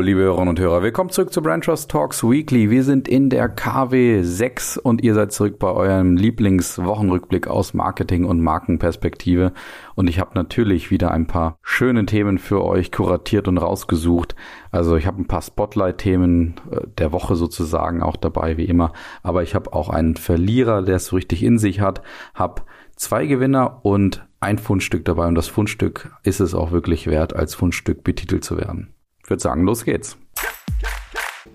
liebe Hörerinnen und Hörer, willkommen zurück zu Brand Trust Talks Weekly. Wir sind in der KW 6 und ihr seid zurück bei eurem Lieblingswochenrückblick aus Marketing und Markenperspektive. Und ich habe natürlich wieder ein paar schöne Themen für euch kuratiert und rausgesucht. Also ich habe ein paar Spotlight-Themen äh, der Woche sozusagen auch dabei, wie immer. Aber ich habe auch einen Verlierer, der es so richtig in sich hat, habe zwei Gewinner und ein Fundstück dabei und das Fundstück ist es auch wirklich wert, als Fundstück betitelt zu werden. Ich würde sagen, los geht's.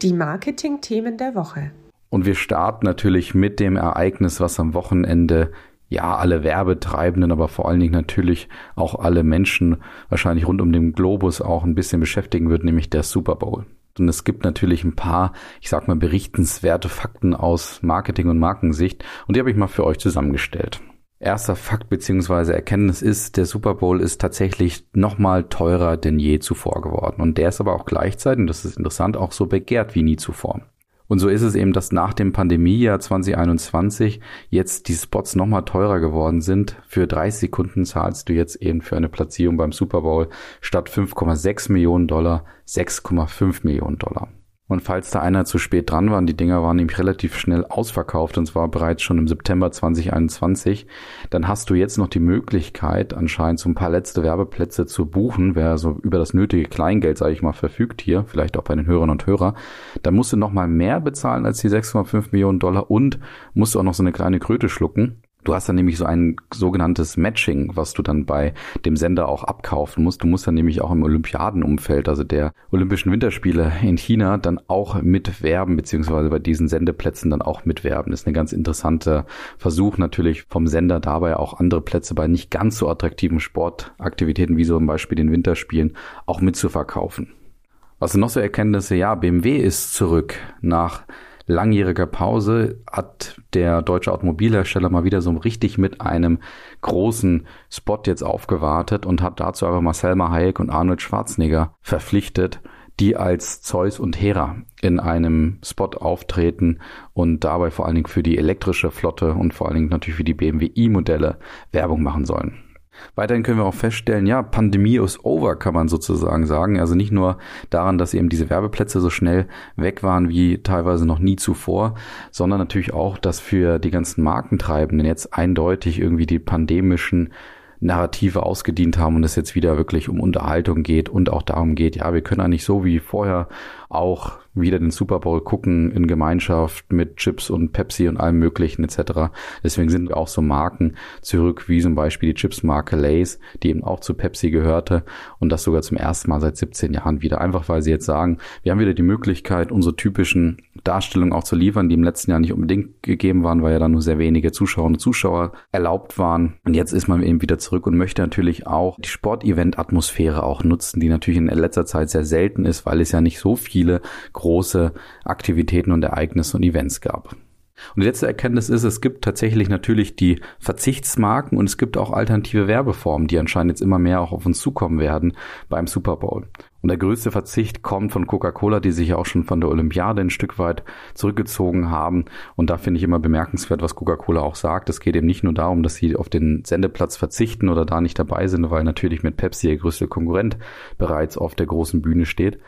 Die Marketing-Themen der Woche. Und wir starten natürlich mit dem Ereignis, was am Wochenende ja alle Werbetreibenden, aber vor allen Dingen natürlich auch alle Menschen wahrscheinlich rund um den Globus auch ein bisschen beschäftigen wird, nämlich der Super Bowl. Und es gibt natürlich ein paar, ich sag mal, berichtenswerte Fakten aus Marketing- und Markensicht und die habe ich mal für euch zusammengestellt. Erster Fakt beziehungsweise Erkenntnis ist, der Super Bowl ist tatsächlich nochmal teurer denn je zuvor geworden. Und der ist aber auch gleichzeitig, und das ist interessant, auch so begehrt wie nie zuvor. Und so ist es eben, dass nach dem Pandemiejahr 2021 jetzt die Spots nochmal teurer geworden sind. Für 30 Sekunden zahlst du jetzt eben für eine Platzierung beim Super Bowl statt 5,6 Millionen Dollar 6,5 Millionen Dollar. Und falls da einer zu spät dran war, die Dinger waren nämlich relativ schnell ausverkauft und zwar bereits schon im September 2021, dann hast du jetzt noch die Möglichkeit, anscheinend so ein paar letzte Werbeplätze zu buchen, wer so über das nötige Kleingeld, sage ich mal, verfügt hier, vielleicht auch bei den Hörern und Hörer, dann musst du noch mal mehr bezahlen als die 6,5 Millionen Dollar und musst du auch noch so eine kleine Kröte schlucken. Du hast dann nämlich so ein sogenanntes Matching, was du dann bei dem Sender auch abkaufen musst. Du musst dann nämlich auch im Olympiadenumfeld, also der Olympischen Winterspiele in China, dann auch mitwerben, beziehungsweise bei diesen Sendeplätzen dann auch mitwerben. Das ist ein ganz interessanter Versuch natürlich vom Sender dabei auch andere Plätze bei nicht ganz so attraktiven Sportaktivitäten wie so zum Beispiel den Winterspielen auch mitzuverkaufen. Was sind noch so Erkenntnisse? Ja, BMW ist zurück nach langjähriger Pause hat der deutsche Automobilhersteller mal wieder so richtig mit einem großen Spot jetzt aufgewartet und hat dazu aber Marcel Hayek und Arnold Schwarzenegger verpflichtet, die als Zeus und Hera in einem Spot auftreten und dabei vor allen Dingen für die elektrische Flotte und vor allen Dingen natürlich für die BMW i-Modelle Werbung machen sollen. Weiterhin können wir auch feststellen, ja, Pandemie ist over, kann man sozusagen sagen. Also nicht nur daran, dass eben diese Werbeplätze so schnell weg waren wie teilweise noch nie zuvor, sondern natürlich auch, dass für die ganzen Markentreibenden jetzt eindeutig irgendwie die pandemischen Narrative ausgedient haben und es jetzt wieder wirklich um Unterhaltung geht und auch darum geht, ja, wir können eigentlich so wie vorher auch wieder den Super Bowl gucken in Gemeinschaft mit Chips und Pepsi und allem möglichen etc. Deswegen sind auch so Marken zurück, wie zum Beispiel die Chips-Marke Lays, die eben auch zu Pepsi gehörte und das sogar zum ersten Mal seit 17 Jahren wieder. Einfach weil sie jetzt sagen, wir haben wieder die Möglichkeit, unsere typischen Darstellungen auch zu liefern, die im letzten Jahr nicht unbedingt gegeben waren, weil ja dann nur sehr wenige Zuschauer und Zuschauer erlaubt waren. Und jetzt ist man eben wieder zurück und möchte natürlich auch die Sportevent-Atmosphäre auch nutzen, die natürlich in letzter Zeit sehr selten ist, weil es ja nicht so viele große Aktivitäten und Ereignisse und Events gab. Und die letzte Erkenntnis ist, es gibt tatsächlich natürlich die Verzichtsmarken und es gibt auch alternative Werbeformen, die anscheinend jetzt immer mehr auch auf uns zukommen werden beim Super Bowl. Und der größte Verzicht kommt von Coca-Cola, die sich ja auch schon von der Olympiade ein Stück weit zurückgezogen haben. Und da finde ich immer bemerkenswert, was Coca-Cola auch sagt. Es geht eben nicht nur darum, dass sie auf den Sendeplatz verzichten oder da nicht dabei sind, weil natürlich mit Pepsi ihr größter Konkurrent bereits auf der großen Bühne steht,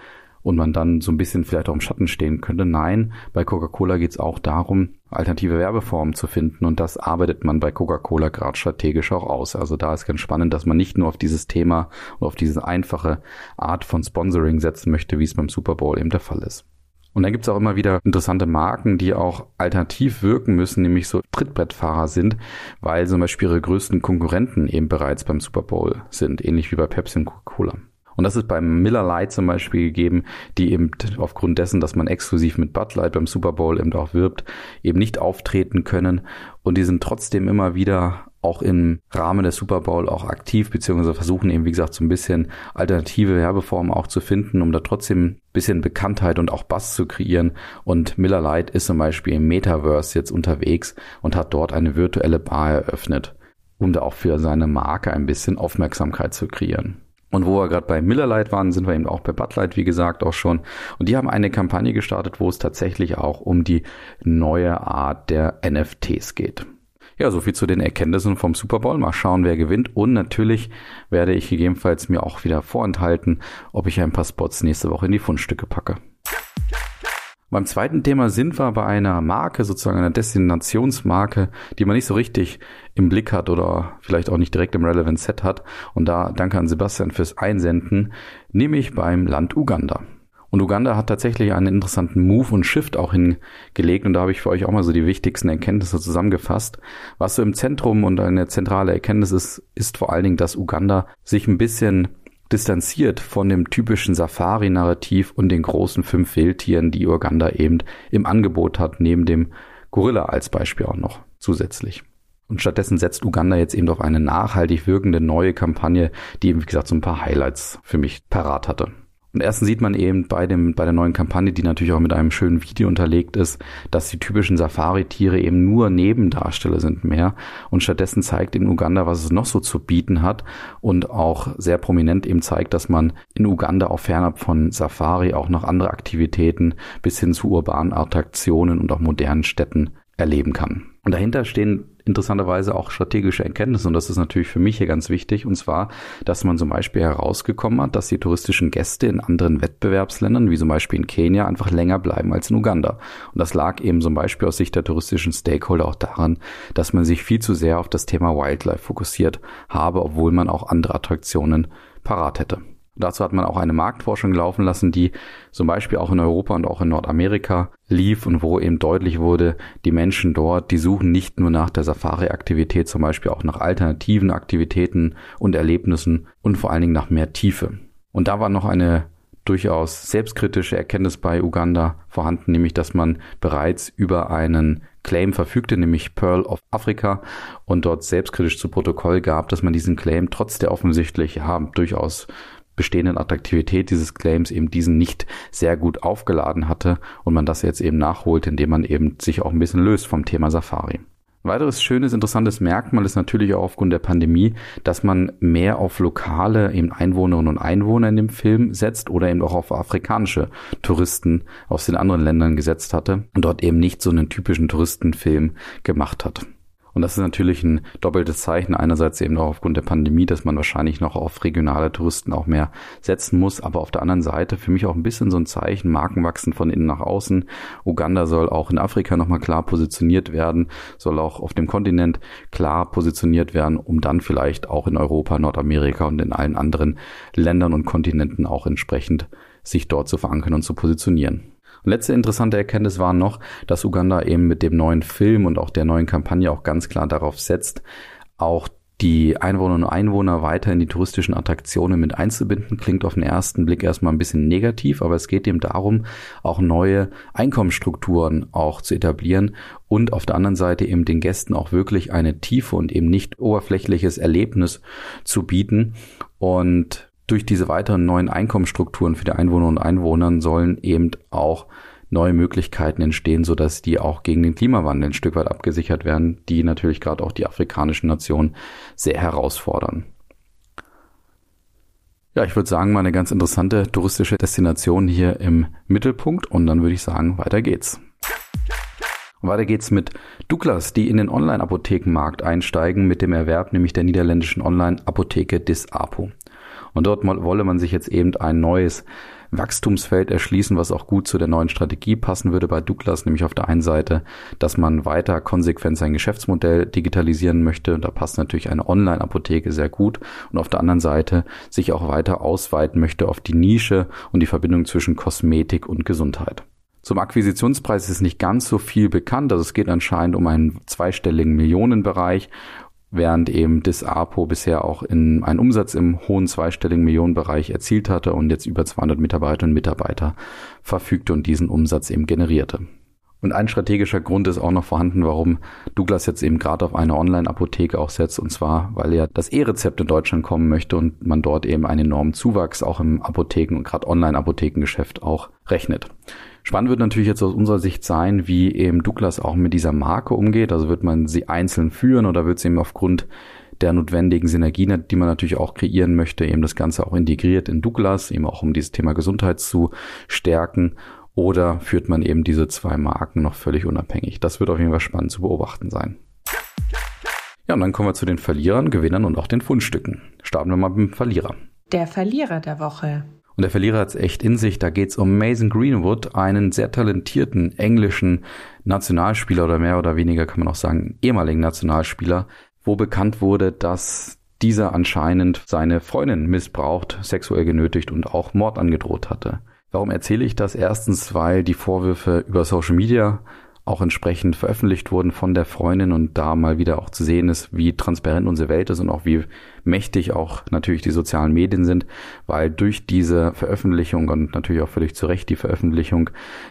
und man dann so ein bisschen vielleicht auch im Schatten stehen könnte. Nein, bei Coca-Cola geht es auch darum, alternative Werbeformen zu finden und das arbeitet man bei Coca-Cola gerade strategisch auch aus. Also da ist ganz spannend, dass man nicht nur auf dieses Thema und auf diese einfache Art von Sponsoring setzen möchte, wie es beim Super Bowl eben der Fall ist. Und dann gibt es auch immer wieder interessante Marken, die auch alternativ wirken müssen, nämlich so Trittbrettfahrer sind, weil zum Beispiel ihre größten Konkurrenten eben bereits beim Super Bowl sind, ähnlich wie bei Pepsi und Coca-Cola. Und das ist beim Miller Lite zum Beispiel gegeben, die eben aufgrund dessen, dass man exklusiv mit Bud Light beim Super Bowl eben auch wirbt, eben nicht auftreten können. Und die sind trotzdem immer wieder auch im Rahmen des Super Bowl auch aktiv, beziehungsweise versuchen eben, wie gesagt, so ein bisschen alternative Werbeformen auch zu finden, um da trotzdem ein bisschen Bekanntheit und auch Bass zu kreieren. Und Miller Lite ist zum Beispiel im Metaverse jetzt unterwegs und hat dort eine virtuelle Bar eröffnet, um da auch für seine Marke ein bisschen Aufmerksamkeit zu kreieren. Und wo wir gerade bei Miller Lite waren, sind wir eben auch bei Bud Light, wie gesagt, auch schon. Und die haben eine Kampagne gestartet, wo es tatsächlich auch um die neue Art der NFTs geht. Ja, soviel zu den Erkenntnissen vom Super Bowl. Mal schauen, wer gewinnt. Und natürlich werde ich gegebenenfalls mir auch wieder vorenthalten, ob ich ein paar Spots nächste Woche in die Fundstücke packe. Beim zweiten Thema sind wir bei einer Marke, sozusagen einer Destinationsmarke, die man nicht so richtig im Blick hat oder vielleicht auch nicht direkt im Relevant Set hat. Und da danke an Sebastian fürs Einsenden, nämlich beim Land Uganda. Und Uganda hat tatsächlich einen interessanten Move und Shift auch hingelegt. Und da habe ich für euch auch mal so die wichtigsten Erkenntnisse zusammengefasst. Was so im Zentrum und eine zentrale Erkenntnis ist, ist vor allen Dingen, dass Uganda sich ein bisschen distanziert von dem typischen Safari-Narrativ und den großen fünf Wildtieren, die Uganda eben im Angebot hat, neben dem Gorilla als Beispiel auch noch zusätzlich. Und stattdessen setzt Uganda jetzt eben auf eine nachhaltig wirkende neue Kampagne, die eben, wie gesagt, so ein paar Highlights für mich parat hatte. Und erstens sieht man eben bei dem, bei der neuen Kampagne, die natürlich auch mit einem schönen Video unterlegt ist, dass die typischen Safari-Tiere eben nur Nebendarsteller sind mehr. Und stattdessen zeigt in Uganda, was es noch so zu bieten hat und auch sehr prominent eben zeigt, dass man in Uganda auch fernab von Safari auch noch andere Aktivitäten bis hin zu urbanen Attraktionen und auch modernen Städten erleben kann. Und dahinter stehen interessanterweise auch strategische Erkenntnisse und das ist natürlich für mich hier ganz wichtig und zwar, dass man zum Beispiel herausgekommen hat, dass die touristischen Gäste in anderen Wettbewerbsländern, wie zum Beispiel in Kenia, einfach länger bleiben als in Uganda. Und das lag eben zum Beispiel aus Sicht der touristischen Stakeholder auch daran, dass man sich viel zu sehr auf das Thema Wildlife fokussiert habe, obwohl man auch andere Attraktionen parat hätte. Dazu hat man auch eine Marktforschung laufen lassen, die zum Beispiel auch in Europa und auch in Nordamerika lief und wo eben deutlich wurde, die Menschen dort, die suchen nicht nur nach der Safari-Aktivität, zum Beispiel auch nach alternativen Aktivitäten und Erlebnissen und vor allen Dingen nach mehr Tiefe. Und da war noch eine durchaus selbstkritische Erkenntnis bei Uganda vorhanden, nämlich dass man bereits über einen Claim verfügte, nämlich Pearl of Africa und dort selbstkritisch zu Protokoll gab, dass man diesen Claim trotz der offensichtlich ja, durchaus bestehenden Attraktivität dieses Claims eben diesen nicht sehr gut aufgeladen hatte und man das jetzt eben nachholt, indem man eben sich auch ein bisschen löst vom Thema Safari. Weiteres schönes, interessantes Merkmal ist natürlich auch aufgrund der Pandemie, dass man mehr auf lokale eben Einwohnerinnen und Einwohner in dem Film setzt oder eben auch auf afrikanische Touristen aus den anderen Ländern gesetzt hatte und dort eben nicht so einen typischen Touristenfilm gemacht hat. Und das ist natürlich ein doppeltes Zeichen. Einerseits eben auch aufgrund der Pandemie, dass man wahrscheinlich noch auf regionale Touristen auch mehr setzen muss. Aber auf der anderen Seite für mich auch ein bisschen so ein Zeichen, Marken wachsen von innen nach außen. Uganda soll auch in Afrika nochmal klar positioniert werden, soll auch auf dem Kontinent klar positioniert werden, um dann vielleicht auch in Europa, Nordamerika und in allen anderen Ländern und Kontinenten auch entsprechend sich dort zu verankern und zu positionieren. Und letzte interessante Erkenntnis war noch, dass Uganda eben mit dem neuen Film und auch der neuen Kampagne auch ganz klar darauf setzt, auch die Einwohnerinnen und Einwohner weiter in die touristischen Attraktionen mit einzubinden, klingt auf den ersten Blick erstmal ein bisschen negativ, aber es geht eben darum, auch neue Einkommensstrukturen auch zu etablieren und auf der anderen Seite eben den Gästen auch wirklich eine tiefe und eben nicht oberflächliches Erlebnis zu bieten. Und durch diese weiteren neuen Einkommensstrukturen für die Einwohnerinnen und Einwohner sollen eben auch neue Möglichkeiten entstehen, sodass die auch gegen den Klimawandel ein Stück weit abgesichert werden, die natürlich gerade auch die afrikanischen Nationen sehr herausfordern. Ja, ich würde sagen, mal eine ganz interessante touristische Destination hier im Mittelpunkt und dann würde ich sagen, weiter geht's. Weiter geht's mit Douglas, die in den Online-Apothekenmarkt einsteigen mit dem Erwerb nämlich der niederländischen Online-Apotheke Disapo. Und dort wolle man sich jetzt eben ein neues Wachstumsfeld erschließen, was auch gut zu der neuen Strategie passen würde bei Douglas, nämlich auf der einen Seite, dass man weiter konsequent sein Geschäftsmodell digitalisieren möchte. Da passt natürlich eine Online-Apotheke sehr gut. Und auf der anderen Seite sich auch weiter ausweiten möchte auf die Nische und die Verbindung zwischen Kosmetik und Gesundheit. Zum Akquisitionspreis ist nicht ganz so viel bekannt. Also es geht anscheinend um einen zweistelligen Millionenbereich während eben Disapo bisher auch in einen Umsatz im hohen zweistelligen Millionenbereich erzielt hatte und jetzt über 200 Mitarbeiterinnen und Mitarbeiter verfügte und diesen Umsatz eben generierte. Und ein strategischer Grund ist auch noch vorhanden, warum Douglas jetzt eben gerade auf eine Online-Apotheke auch setzt, und zwar, weil ja das E-Rezept in Deutschland kommen möchte und man dort eben einen enormen Zuwachs auch im Apotheken- und gerade Online-Apothekengeschäft auch rechnet. Spannend wird natürlich jetzt aus unserer Sicht sein, wie eben Douglas auch mit dieser Marke umgeht. Also wird man sie einzeln führen oder wird sie eben aufgrund der notwendigen Synergien, die man natürlich auch kreieren möchte, eben das Ganze auch integriert in Douglas, eben auch um dieses Thema Gesundheit zu stärken. Oder führt man eben diese zwei Marken noch völlig unabhängig? Das wird auf jeden Fall spannend zu beobachten sein. Ja, und dann kommen wir zu den Verlierern, Gewinnern und auch den Fundstücken. Starten wir mal mit dem Verlierer. Der Verlierer der Woche. Und der Verlierer hat es echt in sich. Da geht es um Mason Greenwood, einen sehr talentierten englischen Nationalspieler oder mehr oder weniger kann man auch sagen ehemaligen Nationalspieler, wo bekannt wurde, dass dieser anscheinend seine Freundin missbraucht, sexuell genötigt und auch Mord angedroht hatte. Warum erzähle ich das? Erstens, weil die Vorwürfe über Social Media auch entsprechend veröffentlicht wurden von der Freundin und da mal wieder auch zu sehen ist, wie transparent unsere Welt ist und auch wie mächtig auch natürlich die sozialen Medien sind, weil durch diese Veröffentlichung und natürlich auch völlig zu Recht die Veröffentlichung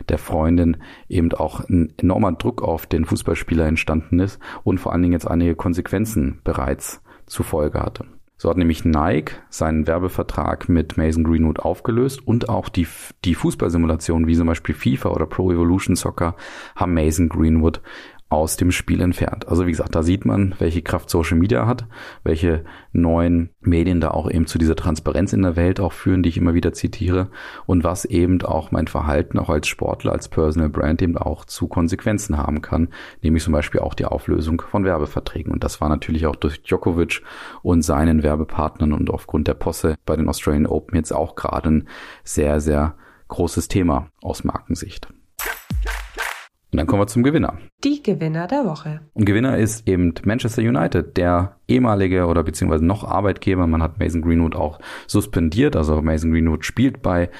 der Freundin eben auch ein enormer Druck auf den Fußballspieler entstanden ist und vor allen Dingen jetzt einige Konsequenzen bereits zur Folge hatte. So hat nämlich Nike seinen Werbevertrag mit Mason Greenwood aufgelöst und auch die, die Fußballsimulationen wie zum Beispiel FIFA oder Pro Evolution Soccer haben Mason Greenwood aus dem Spiel entfernt. Also wie gesagt, da sieht man, welche Kraft Social Media hat, welche neuen Medien da auch eben zu dieser Transparenz in der Welt auch führen, die ich immer wieder zitiere und was eben auch mein Verhalten auch als Sportler, als Personal Brand eben auch zu Konsequenzen haben kann, nämlich zum Beispiel auch die Auflösung von Werbeverträgen. Und das war natürlich auch durch Djokovic und seinen Werbepartnern und aufgrund der Posse bei den Australian Open jetzt auch gerade ein sehr, sehr großes Thema aus Markensicht. Und dann kommen wir zum Gewinner. Die Gewinner der Woche. Und Gewinner ist eben Manchester United, der ehemalige oder beziehungsweise noch Arbeitgeber. Man hat Mason Greenwood auch suspendiert. Also Mason Greenwood spielt bei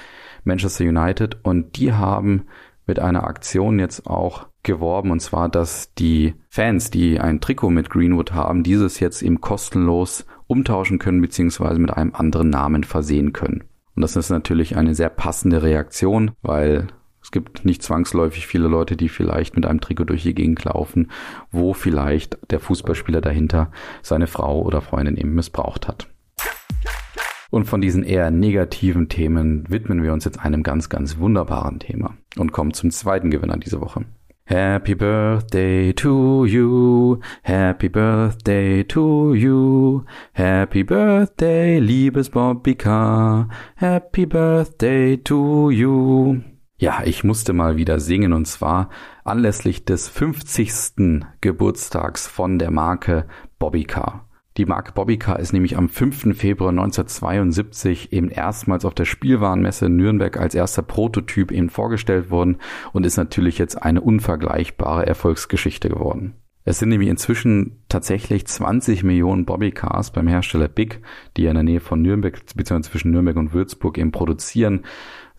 Manchester United und die haben mit einer Aktion jetzt auch geworben und zwar, dass die Fans, die ein Trikot mit Greenwood haben, dieses jetzt eben kostenlos umtauschen können beziehungsweise mit einem anderen Namen versehen können. Und das ist natürlich eine sehr passende Reaktion, weil es gibt nicht zwangsläufig viele Leute, die vielleicht mit einem Trikot durch die Gegend laufen, wo vielleicht der Fußballspieler dahinter seine Frau oder Freundin eben missbraucht hat. Und von diesen eher negativen Themen widmen wir uns jetzt einem ganz, ganz wunderbaren Thema und kommen zum zweiten Gewinner diese Woche. Happy Birthday to you, Happy Birthday to you, Happy Birthday, liebes Bobby K, Happy Birthday to you. Ja, ich musste mal wieder singen und zwar anlässlich des 50. Geburtstags von der Marke Bobbycar. Die Marke Bobbycar ist nämlich am 5. Februar 1972 eben erstmals auf der Spielwarenmesse in Nürnberg als erster Prototyp eben vorgestellt worden und ist natürlich jetzt eine unvergleichbare Erfolgsgeschichte geworden. Es sind nämlich inzwischen tatsächlich 20 Millionen Bobbycars beim Hersteller Big, die in der Nähe von Nürnberg bzw. zwischen Nürnberg und Würzburg eben produzieren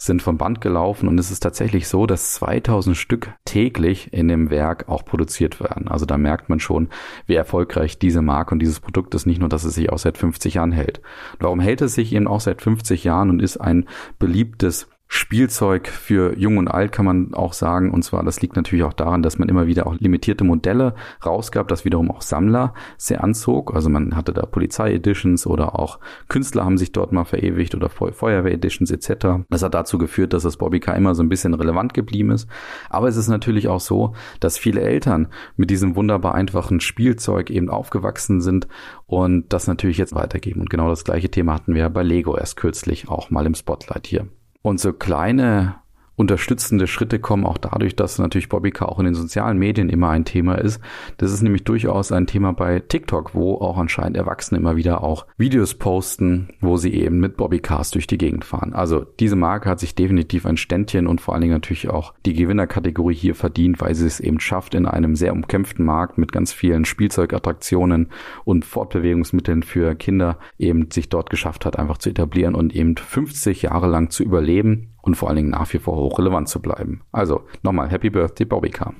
sind vom Band gelaufen und es ist tatsächlich so, dass 2000 Stück täglich in dem Werk auch produziert werden. Also da merkt man schon, wie erfolgreich diese Marke und dieses Produkt ist. Nicht nur, dass es sich auch seit 50 Jahren hält. warum hält es sich eben auch seit 50 Jahren und ist ein beliebtes Spielzeug für Jung und Alt kann man auch sagen. Und zwar, das liegt natürlich auch daran, dass man immer wieder auch limitierte Modelle rausgab, das wiederum auch Sammler sehr anzog. Also man hatte da Polizei-Editions oder auch Künstler haben sich dort mal verewigt oder Feuerwehr-Editions etc. Das hat dazu geführt, dass das Bobbycar immer so ein bisschen relevant geblieben ist. Aber es ist natürlich auch so, dass viele Eltern mit diesem wunderbar einfachen Spielzeug eben aufgewachsen sind und das natürlich jetzt weitergeben. Und genau das gleiche Thema hatten wir bei Lego erst kürzlich auch mal im Spotlight hier. Und so kleine unterstützende Schritte kommen auch dadurch, dass natürlich Bobbycar auch in den sozialen Medien immer ein Thema ist. Das ist nämlich durchaus ein Thema bei TikTok, wo auch anscheinend Erwachsene immer wieder auch Videos posten, wo sie eben mit Bobbycars durch die Gegend fahren. Also diese Marke hat sich definitiv ein Ständchen und vor allen Dingen natürlich auch die Gewinnerkategorie hier verdient, weil sie es eben schafft, in einem sehr umkämpften Markt mit ganz vielen Spielzeugattraktionen und Fortbewegungsmitteln für Kinder eben sich dort geschafft hat, einfach zu etablieren und eben 50 Jahre lang zu überleben und vor allen Dingen nach wie vor hochrelevant zu bleiben. Also nochmal Happy Birthday Bobbycar.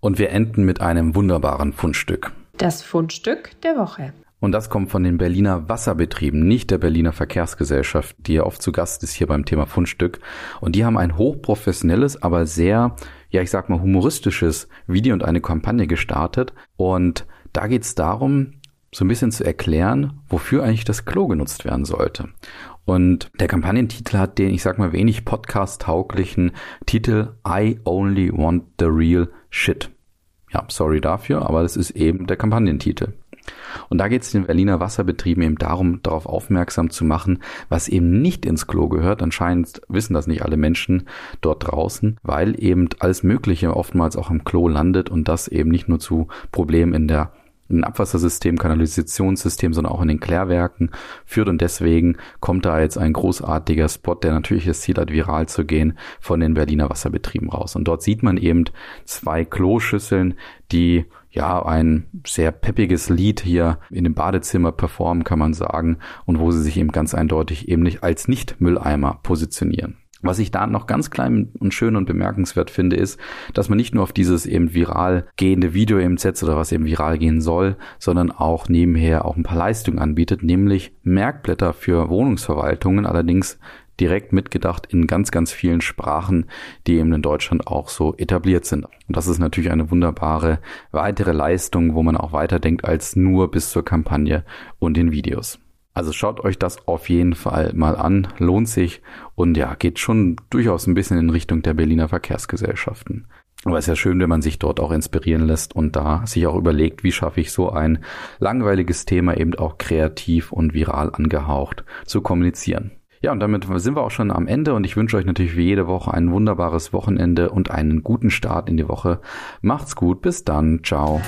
Und wir enden mit einem wunderbaren Fundstück. Das Fundstück der Woche. Und das kommt von den Berliner Wasserbetrieben, nicht der Berliner Verkehrsgesellschaft, die ja oft zu Gast ist hier beim Thema Fundstück. Und die haben ein hochprofessionelles, aber sehr, ja ich sag mal, humoristisches Video und eine Kampagne gestartet. Und da geht es darum, so ein bisschen zu erklären, wofür eigentlich das Klo genutzt werden sollte. Und der Kampagnentitel hat den, ich sag mal, wenig podcast-tauglichen Titel I only want the real shit. Ja, sorry dafür, aber das ist eben der Kampagnentitel. Und da geht es den Berliner Wasserbetrieben eben darum, darauf aufmerksam zu machen, was eben nicht ins Klo gehört. Anscheinend wissen das nicht alle Menschen dort draußen, weil eben alles Mögliche oftmals auch im Klo landet und das eben nicht nur zu Problemen in der ein Abwassersystem, Kanalisationssystem, sondern auch in den Klärwerken führt und deswegen kommt da jetzt ein großartiger Spot, der natürlich das Ziel hat, viral zu gehen, von den Berliner Wasserbetrieben raus. Und dort sieht man eben zwei Kloschüsseln, die ja ein sehr peppiges Lied hier in dem Badezimmer performen, kann man sagen, und wo sie sich eben ganz eindeutig eben nicht als Nicht-Mülleimer positionieren. Was ich da noch ganz klein und schön und bemerkenswert finde, ist, dass man nicht nur auf dieses eben viral gehende Video eben setzt oder was eben viral gehen soll, sondern auch nebenher auch ein paar Leistungen anbietet, nämlich Merkblätter für Wohnungsverwaltungen, allerdings direkt mitgedacht in ganz, ganz vielen Sprachen, die eben in Deutschland auch so etabliert sind. Und das ist natürlich eine wunderbare weitere Leistung, wo man auch weiterdenkt als nur bis zur Kampagne und den Videos. Also schaut euch das auf jeden Fall mal an, lohnt sich und ja, geht schon durchaus ein bisschen in Richtung der Berliner Verkehrsgesellschaften. Aber es ist ja schön, wenn man sich dort auch inspirieren lässt und da sich auch überlegt, wie schaffe ich so ein langweiliges Thema eben auch kreativ und viral angehaucht zu kommunizieren. Ja, und damit sind wir auch schon am Ende und ich wünsche euch natürlich wie jede Woche ein wunderbares Wochenende und einen guten Start in die Woche. Macht's gut, bis dann, ciao.